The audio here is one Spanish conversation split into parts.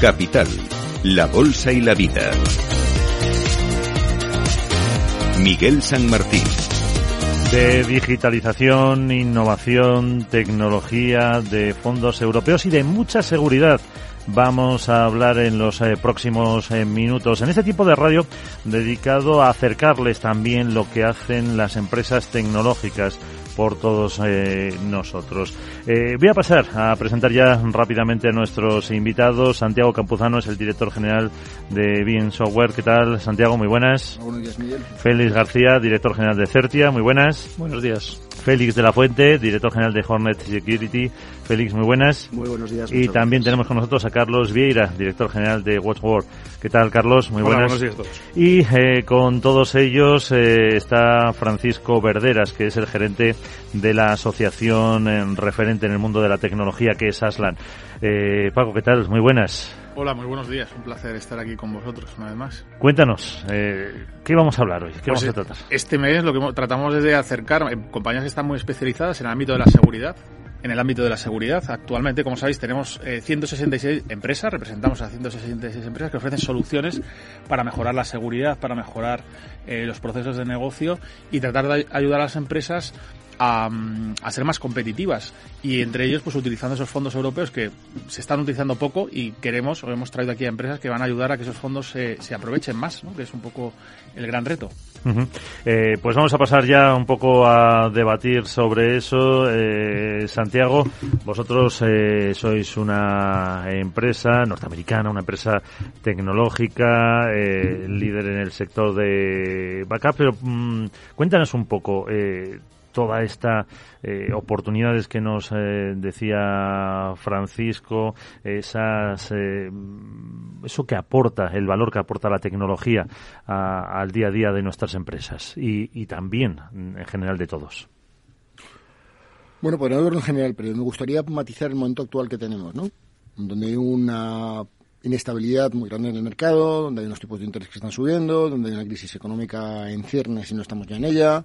Capital, la Bolsa y la Vida. Miguel San Martín. De digitalización, innovación, tecnología, de fondos europeos y de mucha seguridad vamos a hablar en los eh, próximos eh, minutos. En este tipo de radio dedicado a acercarles también lo que hacen las empresas tecnológicas por todos eh, nosotros. Eh, voy a pasar a presentar ya rápidamente a nuestros invitados. Santiago Campuzano es el director general de Bien Software. ¿Qué tal, Santiago? Muy buenas. Buenos días, Miguel. Félix García, director general de Certia. Muy buenas. Buenos días. Félix de la Fuente, director general de Hornet Security. Félix, muy buenas. Muy buenos días. Y también tenemos con nosotros a Carlos Vieira, director general de Watchword. ¿Qué tal, Carlos? Muy buenas. buenos días a todos. Y eh, con todos ellos eh, está Francisco Verderas, que es el gerente de la asociación eh, referente en el mundo de la tecnología, que es Aslan. Eh, Paco, ¿qué tal? Muy buenas. Hola, muy buenos días. Un placer estar aquí con vosotros una vez más. Cuéntanos, eh, ¿qué vamos a hablar hoy? ¿Qué Pues, vamos a tratar? Este mes lo que mo- tratamos es de acercar eh, compañías que están muy especializadas en el ámbito de la seguridad. En el ámbito de la seguridad, actualmente, como sabéis, tenemos eh, 166 empresas, representamos a 166 empresas que ofrecen soluciones para mejorar la seguridad, para mejorar eh, los procesos de negocio y tratar de ay- ayudar a las empresas a, mm, a ser más competitivas y entre ellos pues utilizando esos fondos europeos que se están utilizando poco y queremos o hemos traído aquí a empresas que van a ayudar a que esos fondos se, aprovechen más, ¿no? que es un poco el gran reto. Eh, pues vamos a pasar ya un poco a debatir sobre eso. Eh, Santiago, vosotros eh, sois una empresa norteamericana, una empresa tecnológica, eh, líder en el sector de backup, pero mm, cuéntanos un poco. Toda esta eh, oportunidades que nos eh, decía Francisco, esas eh, eso que aporta, el valor que aporta la tecnología a- al día a día de nuestras empresas y, también en general de todos. Bueno, pues no en general, pero me gustaría matizar el momento actual que tenemos, ¿no? Donde hay una inestabilidad muy grande en el mercado, donde hay unos tipos de interés que están subiendo, donde hay una crisis económica en ciernes y no estamos ya en ella.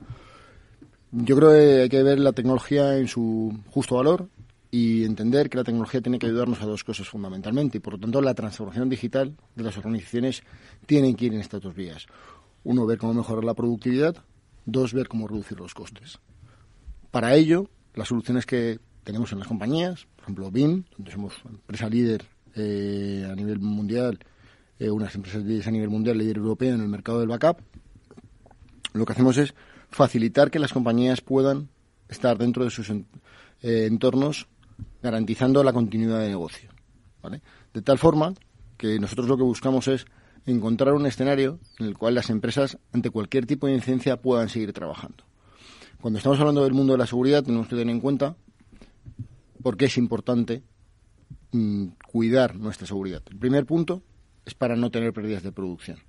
Yo creo que hay que ver la tecnología en su justo valor y entender que la tecnología tiene que ayudarnos a dos cosas fundamentalmente y por lo tanto la transformación digital de las organizaciones tiene que ir en estas dos vías. Uno, ver cómo mejorar la productividad. Dos, ver cómo reducir los costes. Para ello, las soluciones que tenemos en las compañías, por ejemplo BIM, donde somos empresa líder eh, a nivel mundial, eh, unas empresas líderes a nivel mundial, líder europeo en el mercado del backup, lo que hacemos es facilitar que las compañías puedan estar dentro de sus eh, entornos garantizando la continuidad de negocio. ¿vale? De tal forma que nosotros lo que buscamos es encontrar un escenario en el cual las empresas, ante cualquier tipo de incidencia, puedan seguir trabajando. Cuando estamos hablando del mundo de la seguridad, tenemos que tener en cuenta por qué es importante mm, cuidar nuestra seguridad. El primer punto es para no tener pérdidas de producción.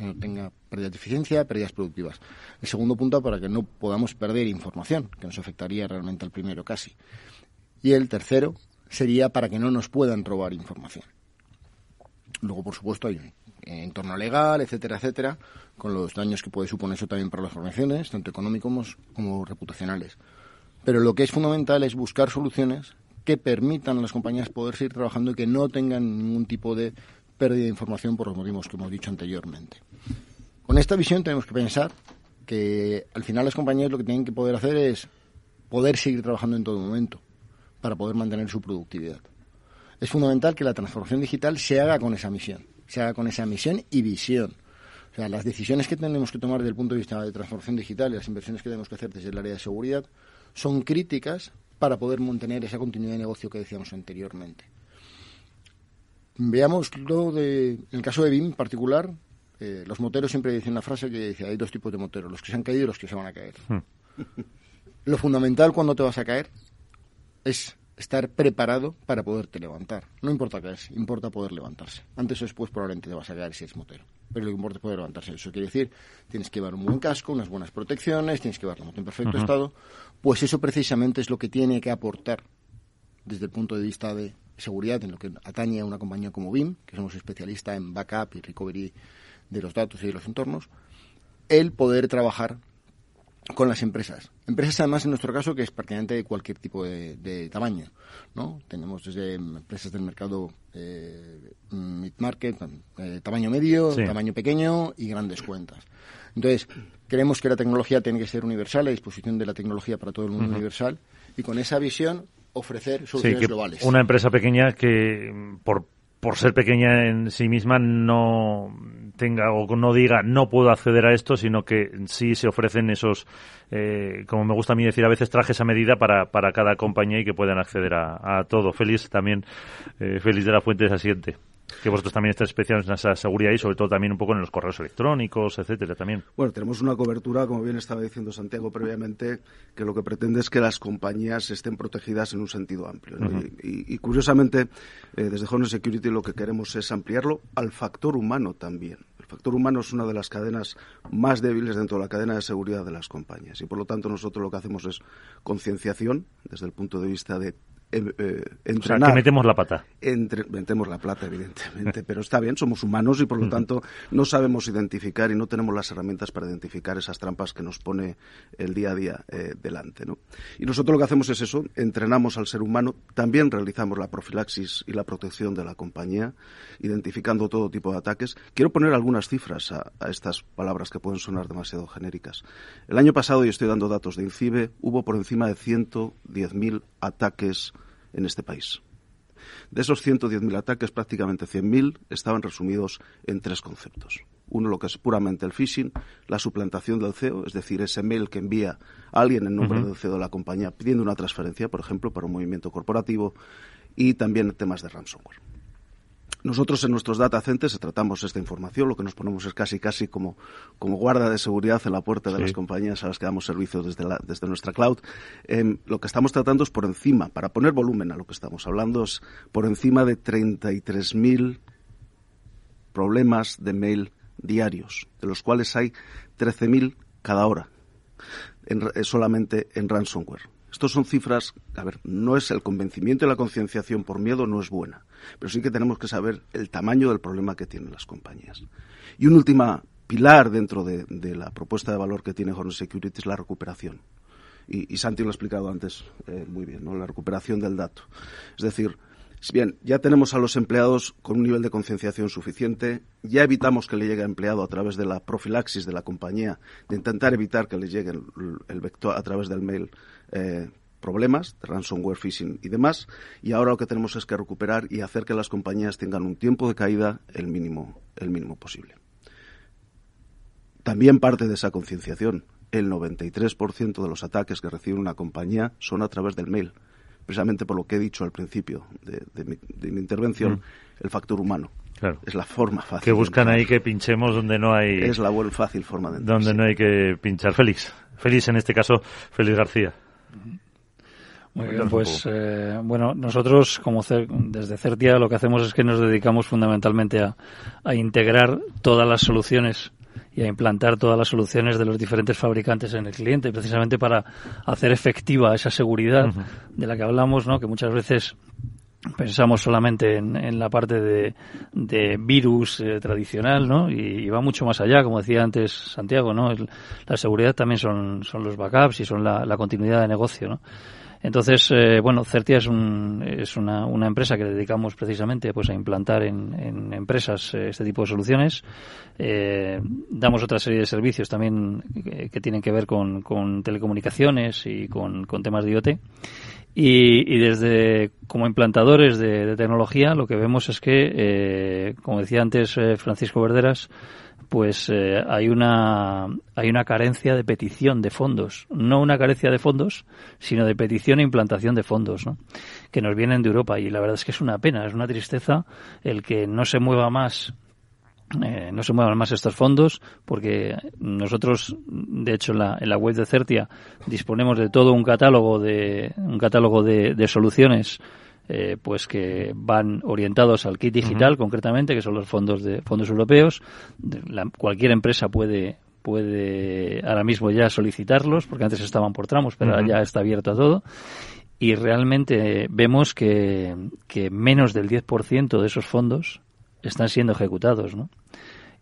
Que no tenga pérdidas de eficiencia, pérdidas productivas. El segundo punto, para que no podamos perder información, que nos afectaría realmente al primero casi. Y el tercero sería para que no nos puedan robar información. Luego, por supuesto, hay un entorno legal, etcétera, etcétera, con los daños que puede suponer eso también para las organizaciones, tanto económicos como reputacionales. Pero lo que es fundamental es buscar soluciones que permitan a las compañías poder seguir trabajando y que no tengan ningún tipo de pérdida de información por los motivos que hemos dicho anteriormente. Con esta visión tenemos que pensar que al final las compañías lo que tienen que poder hacer es poder seguir trabajando en todo momento para poder mantener su productividad. Es fundamental que la transformación digital se haga con esa misión, se haga con esa misión y visión. O sea, las decisiones que tenemos que tomar desde el punto de vista de transformación digital y las inversiones que tenemos que hacer desde el área de seguridad son críticas para poder mantener esa continuidad de negocio que decíamos anteriormente. Veámoslo de, en el caso de BIM en particular, eh, los moteros siempre dicen una frase que dice, hay dos tipos de moteros, los que se han caído y los que se van a caer. Lo fundamental cuando te vas a caer es estar preparado para poderte levantar. No importa qué es, importa poder levantarse. Antes o después probablemente te vas a caer si eres motero. Pero lo que importa es poder levantarse. Eso quiere decir, tienes que llevar un buen casco, unas buenas protecciones, tienes que llevar la moto en perfecto estado. Pues eso precisamente es lo que tiene que aportar desde el punto de vista de seguridad en lo que atañe a una compañía como BIM, que somos especialistas en backup y recovery de los datos y de los entornos, el poder trabajar con las empresas. Empresas, además, en nuestro caso, que es prácticamente de cualquier tipo de, tamaño. ¿no? Tenemos desde empresas del mercado eh, mid-market, eh, tamaño medio, tamaño pequeño y grandes cuentas. Entonces, creemos que la tecnología tiene que ser universal, la disposición de la tecnología para todo el mundo universal, y con esa visión ofrecer soluciones globales. Una empresa pequeña que, por por ser pequeña en sí misma no tenga o no diga no puedo acceder a esto, sino que sí se ofrecen esos, eh, como me gusta a mí decir a veces, trajes a medida para, para cada compañía y que puedan acceder a, todo. Feliz también, eh, feliz de la Fuente de Asiente que vosotros también estáis especializados en esa seguridad y sobre todo también un poco en los correos electrónicos, etcétera, también. Bueno, tenemos una cobertura, como bien estaba diciendo Santiago previamente, que lo que pretende es que las compañías estén protegidas en un sentido amplio. y, curiosamente, eh, desde Home Security lo que queremos es ampliarlo al factor humano también. El factor humano es una de las cadenas más débiles dentro de la cadena de seguridad de las compañías y por lo tanto nosotros lo que hacemos es concienciación desde el punto de vista de eh, entrenar. que metemos la pata. Entre, metemos la plata, evidentemente, pero está bien, somos humanos y por lo tanto no sabemos identificar y no tenemos las herramientas para identificar esas trampas que nos pone el día a día eh, delante. ¿no? Y nosotros lo que hacemos es eso, entrenamos al ser humano, también realizamos la profilaxis y la protección de la compañía, identificando todo tipo de ataques. Quiero poner algunas cifras a, a estas palabras que pueden sonar demasiado genéricas. El año pasado, y estoy dando datos de INCIBE, hubo por encima de 110.000 ataques en este país. De esos 110.000 ataques, prácticamente 100.000 estaban resumidos en tres conceptos. Uno, lo que es puramente el phishing, la suplantación del CEO, es decir, ese mail que envía alguien en nombre del CEO de la compañía pidiendo una transferencia, por ejemplo, para un movimiento corporativo, y también temas de ransomware. Nosotros en nuestros data centers tratamos esta información, lo que nos ponemos es casi casi como, como guarda de seguridad en la puerta de las compañías a las que damos servicios desde, la, desde nuestra cloud. Em, lo que estamos tratando es por encima, para poner volumen a lo que estamos hablando, es por encima de 33.000 problemas de mail diarios, de los cuales hay 13.000 cada hora, eh, solamente en ransomware. Estos son cifras, a ver, no es el convencimiento y la concienciación por miedo no es buena, pero sí que tenemos que saber el tamaño del problema que tienen las compañías. Y un último pilar dentro de, la propuesta de valor que tiene Hornet Security es la recuperación. Y, Santi lo ha explicado antes eh, muy bien, ¿no? la recuperación del dato. Es decir, si bien ya tenemos a los empleados con un nivel de concienciación suficiente, ya evitamos que le llegue a empleado a través de la profilaxis de la compañía, de intentar evitar que le llegue el vector a través del mail eh, problemas de ransomware, phishing y demás. Y ahora lo que tenemos es que recuperar y hacer que las compañías tengan un tiempo de caída el mínimo, el mínimo posible. También parte de esa concienciación. El 93% de los ataques que recibe una compañía son a través del mail. Precisamente por lo que he dicho al principio de, mi, intervención, mm. el factor humano. Es la forma fácil. Que buscan ahí que pinchemos donde no hay. Es la buena, fácil forma de Donde no hay que pinchar. Félix. Félix, en este caso, Félix García. Muy bien, pues eh, bueno, nosotros como desde Certia lo que hacemos es que nos dedicamos fundamentalmente a, a, integrar todas las soluciones y a implantar todas las soluciones de los diferentes fabricantes en el cliente, precisamente para hacer efectiva esa seguridad de la que hablamos, ¿no? que muchas veces pensamos solamente en, la parte de, de virus eh, tradicional, ¿no? Y, va mucho más allá, como decía antes Santiago, ¿no? la seguridad también son, son los backups y son la, la continuidad de negocio, ¿no? Entonces, eh, bueno, Certia es, un, es una, una, empresa que dedicamos precisamente pues, a implantar en, en empresas eh, este tipo de soluciones. Eh, damos otra serie de servicios también que, tienen que ver con, con telecomunicaciones y con, con, temas de IoT. Y, y, desde como implantadores de, de, tecnología lo que vemos es que, como decía antes Francisco Verderas, pues eh, hay una hay una carencia de petición de fondos, no una carencia de fondos, sino de petición e implantación de fondos, ¿no? que nos vienen de Europa y la verdad es que es una pena, es una tristeza el que no se mueva más eh, no se muevan más estos fondos porque nosotros de hecho en la, en la web de Certia disponemos de todo un catálogo de un catálogo de, de soluciones eh, pues que van orientados al kit digital concretamente, que son los fondos de fondos europeos. cualquier empresa puede puede ahora mismo ya solicitarlos, porque antes estaban por tramos, pero ahora ya está abierto a todo. Y realmente vemos que, que menos del 10% de esos fondos están siendo ejecutados, ¿no?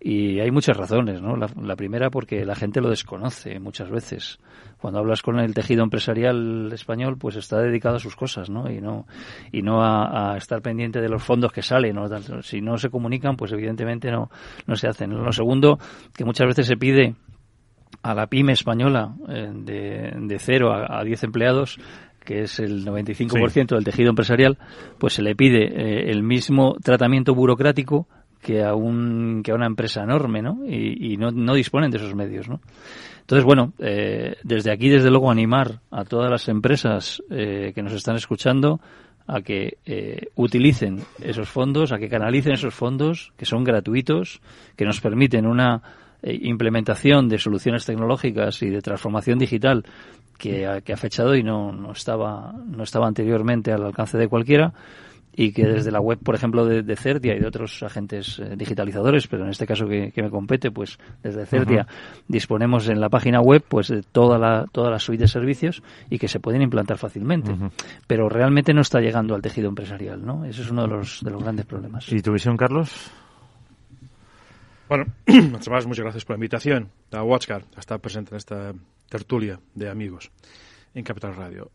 Y hay muchas razones, ¿no? La, primera porque la gente lo desconoce muchas veces. Cuando hablas con el tejido empresarial español, pues está dedicado a sus cosas, ¿no? Y no, y no a, estar pendiente de los fondos que salen. ¿no? Si no se comunican, pues evidentemente no, no se hacen. Lo segundo, que muchas veces se pide a la pyme española eh, de, de 0 a, a 10 empleados que es el 95% del tejido empresarial, pues se le pide eh, el mismo tratamiento burocrático que a, un, que a una empresa enorme, ¿no? Y, no, no, disponen de esos medios, ¿no? Entonces, bueno, eh, desde aquí, desde luego, animar a todas las empresas eh, que nos están escuchando a que utilicen esos fondos, a que canalicen esos fondos, que son gratuitos, que nos permiten una implementación de soluciones tecnológicas y de transformación digital que que ha fechado y no, no, estaba, no estaba anteriormente al alcance de cualquiera y que desde la web, por ejemplo, de, de Certia y de otros agentes eh, digitalizadores, pero en este caso que, me compete, pues desde Certia disponemos en la página web pues de toda la, toda la suite de servicios y que se pueden implantar fácilmente. Pero realmente no está llegando al tejido empresarial, ¿no? Ese es uno de los, de los grandes problemas. ¿Y tu visión, Carlos? Bueno, además, muchas gracias por la invitación a Watchcar a estar presente en esta tertulia de amigos en Capital Radio.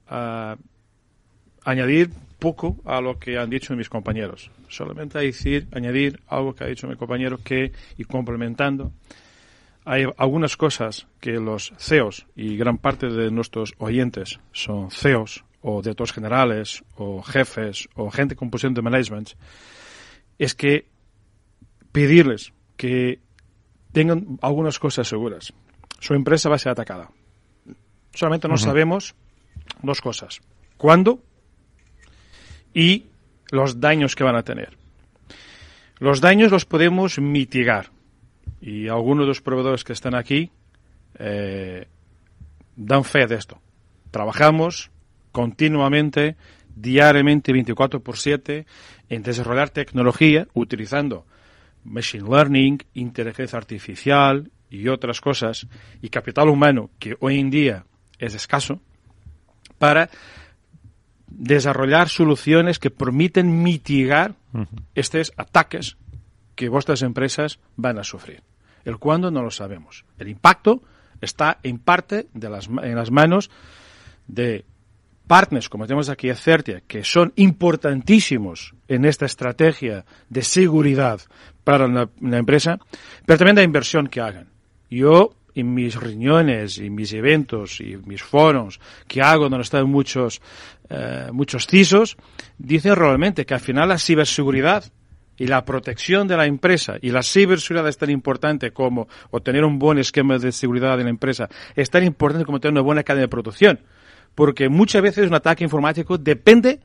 Añadir poco a lo que han dicho mis compañeros. Solamente decir, añadir algo que ha dicho mi compañero que, y complementando, hay algunas cosas que los CEOs y gran parte de nuestros oyentes son CEOs o directores generales o jefes o gente con posición de management, es que pedirles que tengan algunas cosas seguras. Su empresa va a ser atacada. Solamente no sabemos dos cosas. ¿Cuándo? Y los daños que van a tener. Los daños los podemos mitigar. Y algunos de los proveedores que están aquí eh, dan fe de esto. Trabajamos continuamente, diariamente, 24 por 7, en desarrollar tecnología utilizando machine learning, inteligencia artificial y otras cosas, y capital humano que hoy en día es escaso, para desarrollar soluciones que permiten mitigar estos ataques que vuestras empresas van a sufrir. El cuándo no lo sabemos. El impacto está en parte de las, en las manos de partners, como tenemos aquí a Certia, que son importantísimos en esta estrategia de seguridad para la, empresa, pero también de inversión que hagan. Yo, en mis reuniones, y mis eventos y mis foros que hago, donde están muchos, eh, muchos CISOs, dicen realmente que al final la ciberseguridad y la protección de la empresa y la ciberseguridad es tan importante como obtener un buen esquema de seguridad de la empresa, es tan importante como tener una buena cadena de producción porque muchas veces un ataque informático depende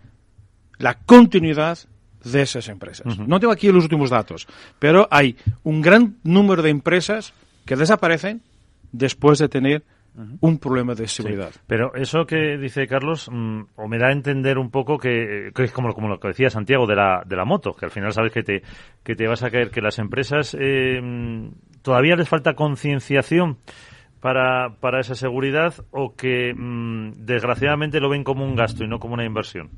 la continuidad de esas empresas. No tengo aquí los últimos datos, pero hay un gran número de empresas que desaparecen después de tener un problema de seguridad. pero eso que dice Carlos, mm, o me da a entender un poco que, es como, como, lo que decía Santiago de la, de la moto, que al final sabes que te, que te vas a caer, que las empresas eh, mm, todavía les falta concienciación para, para esa seguridad o que mm, desgraciadamente lo ven como un gasto y no como una inversión?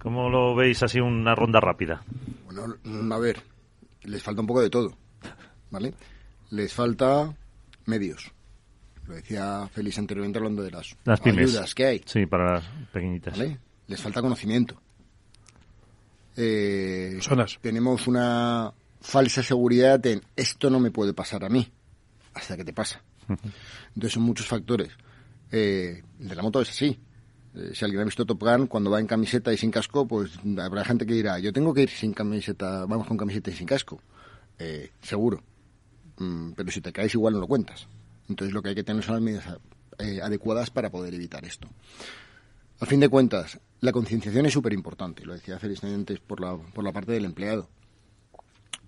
¿Cómo lo veis así una ronda rápida? Bueno, a ver, les falta un poco de todo, ¿vale? Les falta medios. Lo decía Félix anteriormente hablando de las, las ayudas que hay. Sí, para las pequeñitas. Les falta conocimiento. Eh, tenemos una falsa seguridad en esto no me puede pasar a mí, hasta que te pasa. Entonces son muchos factores. Eh, el de la moto es así. Eh, si alguien ha visto Top Gun, cuando va en camiseta y sin casco, pues habrá gente que dirá, yo tengo que ir sin camiseta, vamos con camiseta y sin casco. Eh, seguro. Mm, pero si te caes igual no lo cuentas. Entonces lo que hay que tener son las medidas adecuadas para poder evitar esto. A fin de cuentas, la concienciación es súper importante, lo decía Félix antes por la, por la parte del empleado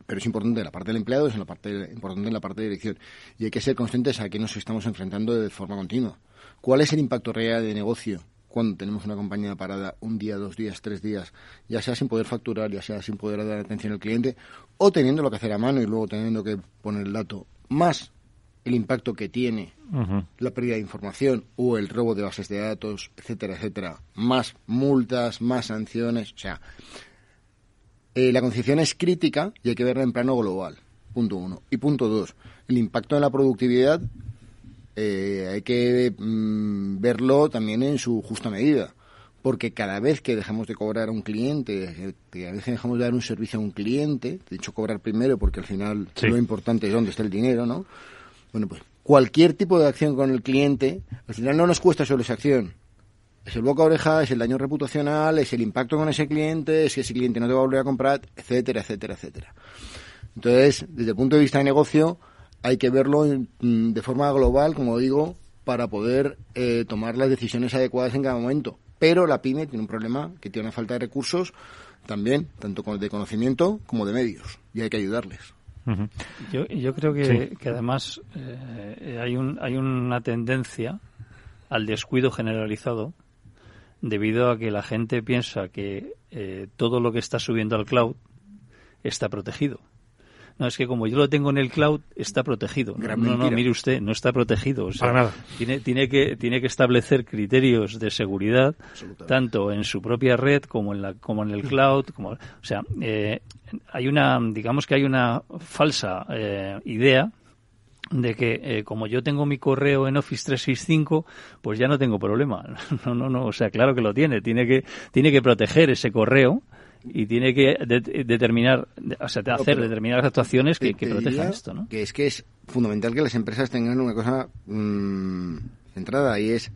pero es importante en la parte del empleado, es en la parte, importante en la parte de dirección. Y hay que ser conscientes a qué nos estamos enfrentando de forma continua. ¿Cuál es el impacto real de negocio cuando tenemos una compañía parada un día, dos días, tres días, ya sea sin poder facturar, ya sea sin poder dar atención al cliente, o teniendo lo que hacer a mano y luego teniendo que poner el dato, más el impacto que tiene la pérdida de información o el robo de bases de datos, etcétera, etcétera, más multas, más sanciones, o sea, eh, la conciencia es crítica y hay que verla en plano global. Punto uno. Y punto dos, el impacto en la productividad eh, hay que mm, verlo también en su justa medida. Porque cada vez que dejamos de cobrar a un cliente, eh, cada vez que dejamos de dar un servicio a un cliente, de hecho cobrar primero porque al final Sí. lo importante es dónde está el dinero, ¿no? Bueno, pues cualquier tipo de acción con el cliente, al final no nos cuesta solo esa acción. Es el boca a oreja, es el daño reputacional, es el impacto con ese cliente, es que ese cliente no te va a volver a comprar, etcétera, etcétera, etcétera. Entonces, desde el punto de vista de negocio, hay que verlo mm, de forma global, como digo, para poder eh, tomar las decisiones adecuadas en cada momento. Pero la pyme tiene un problema que tiene una falta de recursos también, tanto de conocimiento como de medios, y hay que ayudarles. Yo, yo creo que, Sí. que además eh, hay, un, hay una tendencia al descuido generalizado debido a que la gente piensa que eh, todo lo que está subiendo al cloud está protegido. No, es que como yo lo tengo en el cloud, está protegido. No, Gran no, no, mire usted, no está protegido. O sea, Para nada. Tiene, tiene, que, tiene que establecer criterios de seguridad, tanto en su propia red como en, la, como en el cloud. Como, o sea, eh, hay una, digamos que hay una falsa eh, idea de que eh, como yo tengo mi correo en Office 365, pues ya no tengo problema. No, no, no, o sea, claro que lo tiene. Tiene que, tiene que proteger ese correo y tiene que de- determinar, o sea, hacer determinadas actuaciones que, Te- que te protejan esto, ¿no? Que es que es fundamental que las empresas tengan una cosa mm, centrada y es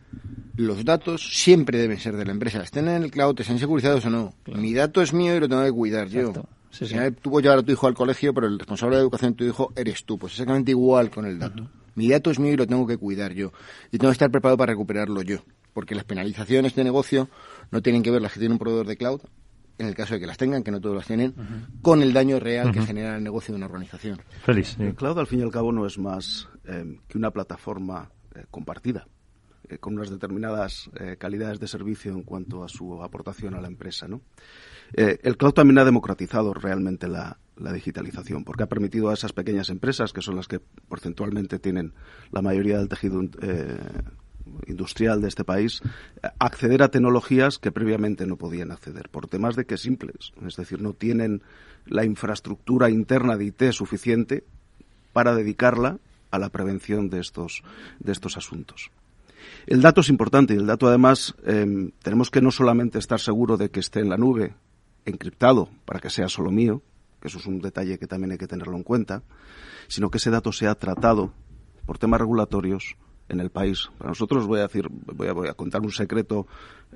los datos siempre deben ser de la empresa, estén en el cloud, estén securizados o no. Mi dato es mío y lo tengo que cuidar Exacto. yo. Sí, sí. tú puedes llevar a tu hijo al colegio, pero el responsable de educación de tu hijo eres tú. Pues exactamente igual con el dato. Mi dato es mío y lo tengo que cuidar yo. Y tengo que estar preparado para recuperarlo yo. Porque las penalizaciones de negocio no tienen que ver las que tiene un proveedor de cloud, en el caso de que las tengan, que no todos las tienen, con el daño real que genera el negocio de una organización. Sí. El cloud, al fin y al cabo, no es más eh, que una plataforma eh, compartida, eh, con unas determinadas eh, calidades de servicio en cuanto a su aportación a la empresa. ¿no? Eh, el cloud también ha democratizado realmente la, la digitalización, porque ha permitido a esas pequeñas empresas, que son las que porcentualmente tienen la mayoría del tejido eh, industrial de este país, acceder a tecnologías que previamente no podían acceder, por temas de que simples, es decir, no tienen la infraestructura interna de IT suficiente para dedicarla a la prevención de estos, de estos asuntos. El dato es importante y el dato además eh, tenemos que no solamente estar seguro de que esté en la nube, encriptado, para que sea solo mío, que eso es un detalle que también hay que tenerlo en cuenta, sino que ese dato sea tratado por temas regulatorios en el país. Para nosotros voy a decir, voy a, contar un secreto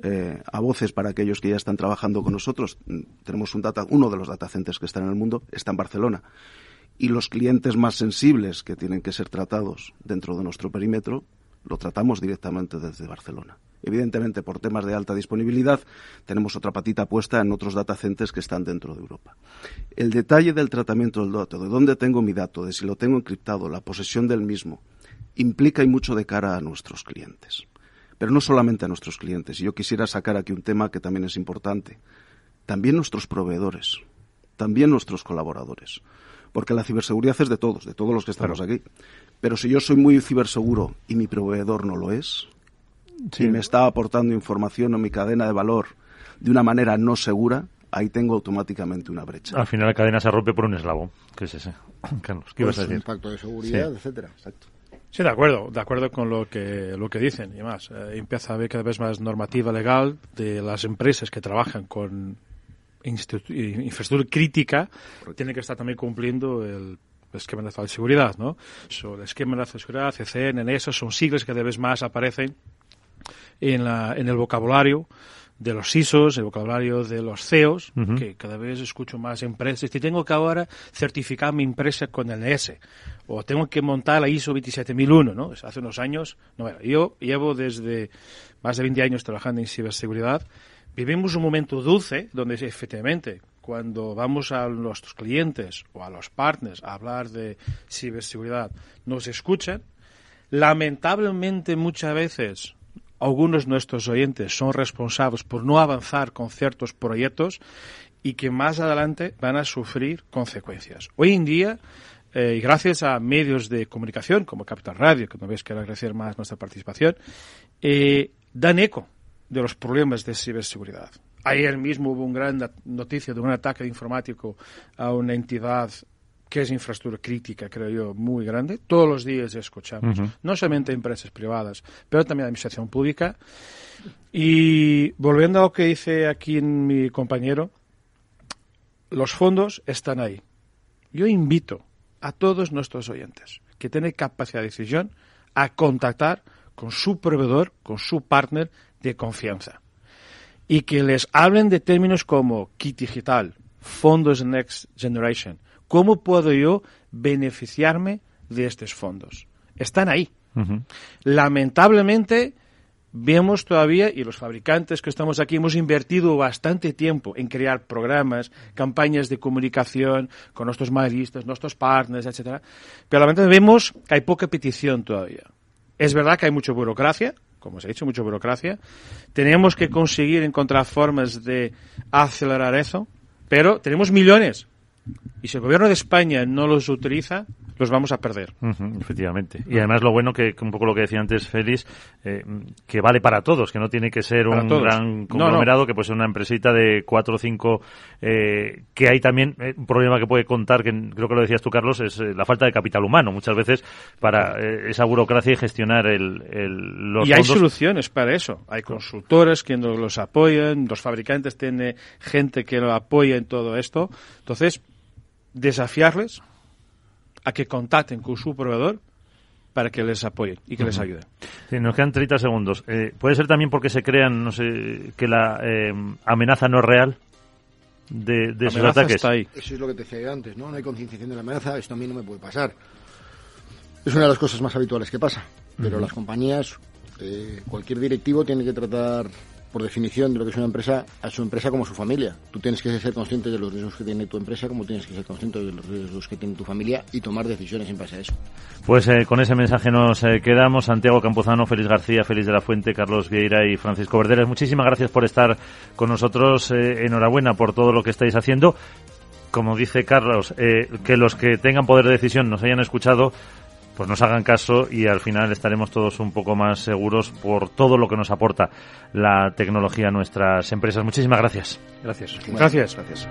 eh, a voces para aquellos que ya están trabajando con nosotros. Mm, Tenemos un data, uno de los data centers que están en el mundo está en Barcelona. Y los clientes más sensibles que tienen que ser tratados dentro de nuestro perímetro lo tratamos directamente desde Barcelona. Evidentemente, por temas de alta disponibilidad, tenemos otra patita puesta en otros data centers que están dentro de Europa. El detalle del tratamiento del dato, de dónde tengo mi dato, de si lo tengo encriptado, la posesión del mismo, implica y mucho de cara a nuestros clientes. Pero no solamente a nuestros clientes. Y yo quisiera sacar aquí un tema que también es importante. También nuestros proveedores, también nuestros colaboradores. Porque la ciberseguridad es de todos, de todos los que estamos aquí. Pero si yo soy muy ciberseguro y mi proveedor no lo es, y me está aportando información o mi cadena de valor de una manera no segura, ahí tengo automáticamente una brecha. Al final la cadena se rompe por un eslabón, que es ese. Carlos, ¿qué ibas a Pues, decir? impacto de seguridad, Sí. etcétera. Exacto. Sí, de acuerdo, de acuerdo con lo que, lo que dicen y más. Eh, empieza a haber cada vez más normativa legal de las empresas que trabajan con infraestructura crítica, tienen que estar también cumpliendo el esquema nacional de seguridad, ¿no? So, el esquema nacional de seguridad, CCN, en eso son siglas que cada vez más aparecen en, la, en el vocabulario de los ISOs, el vocabulario de los CEOs, Ujú. que cada vez escucho más empresas. que tengo que ahora certificar mi empresa con el NS, o tengo que montar la ISO 27001, ¿no? Hace unos años, no, bueno, yo llevo desde más de 20 años trabajando en ciberseguridad. Vivimos un momento dulce donde efectivamente cuando vamos a nuestros clientes o a los partners a hablar de ciberseguridad nos escuchan. Lamentablemente muchas veces algunos de nuestros oyentes son responsables por no avanzar con ciertos proyectos y que más adelante van a sufrir consecuencias. Hoy en día, eh, gracias a medios de comunicación como Capital Radio, que no veis que agradecer más nuestra participación, eh, dan eco de los problemas de ciberseguridad. Ayer mismo hubo una gran noticia de un ataque informático a una entidad que es infraestructura crítica, creo yo, muy grande. Todos los días escuchamos, no solamente empresas privadas, pero también administración pública. Y volviendo a lo que dice aquí mi compañero, los fondos están ahí. Yo invito a todos nuestros oyentes que tienen capacidad de decisión a contactar con su proveedor, con su partner de confianza. Y que les hablen de términos como kit digital, fondos Next Generation. ¿Cómo puedo yo beneficiarme de estos fondos? Están ahí. Lamentablemente, vemos todavía, y los fabricantes que estamos aquí hemos invertido bastante tiempo en crear programas, campañas de comunicación con nuestros mayoristas, nuestros partners, etcétera, pero lamentablemente vemos que hay poca petición todavía. Es verdad que hay mucha burocracia, como se ha dicho, mucha burocracia. Tenemos que conseguir encontrar formas de acelerar eso, pero tenemos millones. Y si el gobierno de España no los utiliza, los vamos a perder. efectivamente. Y además lo bueno que, un poco lo que decía antes Félix, eh, que vale para todos, que no tiene que ser un gran conglomerado, que puede ser una empresita de cuatro o cinco, eh, que hay también eh, un problema que puede contar, que creo que lo decías tú, Carlos, es la falta de capital humano muchas veces para esa burocracia y gestionar el, el los Y hay soluciones para eso. Hay consultores que los apoyan, los fabricantes tienen gente que lo apoya en todo esto. Entonces, desafiarles a que contacten con su proveedor para que les apoye y que les ayude. Sí, nos quedan 30 segundos. Eh, ¿Puede ser también porque se crean, no sé, que la eh, amenaza no es real? De, de esos ataques. Está ahí. Eso es lo que te decía antes, ¿no? No hay concienciación de la amenaza, esto a mí no me puede pasar. Es una de las cosas más habituales que pasa, pero las compañías, eh, cualquier directivo tiene que tratar por definición de lo que es una empresa, a su empresa como su familia. Tú tienes que ser consciente de los riesgos que tiene tu empresa, como tienes que ser consciente de los riesgos que tiene tu familia y tomar decisiones en base a eso. Pues eh, con ese mensaje nos eh, quedamos. Santiago Campuzano, Félix García, Félix de la Fuente, Carlos Vieira y Francisco Verderes. Muchísimas gracias por estar con nosotros. Eh, enhorabuena por todo lo que estáis haciendo. Como dice Carlos, que los que tengan poder de decisión nos hayan escuchado pues nos hagan caso y al final estaremos todos un poco más seguros por todo lo que nos aporta la tecnología a nuestras empresas. Muchísimas gracias. Gracias. Gracias. Gracias.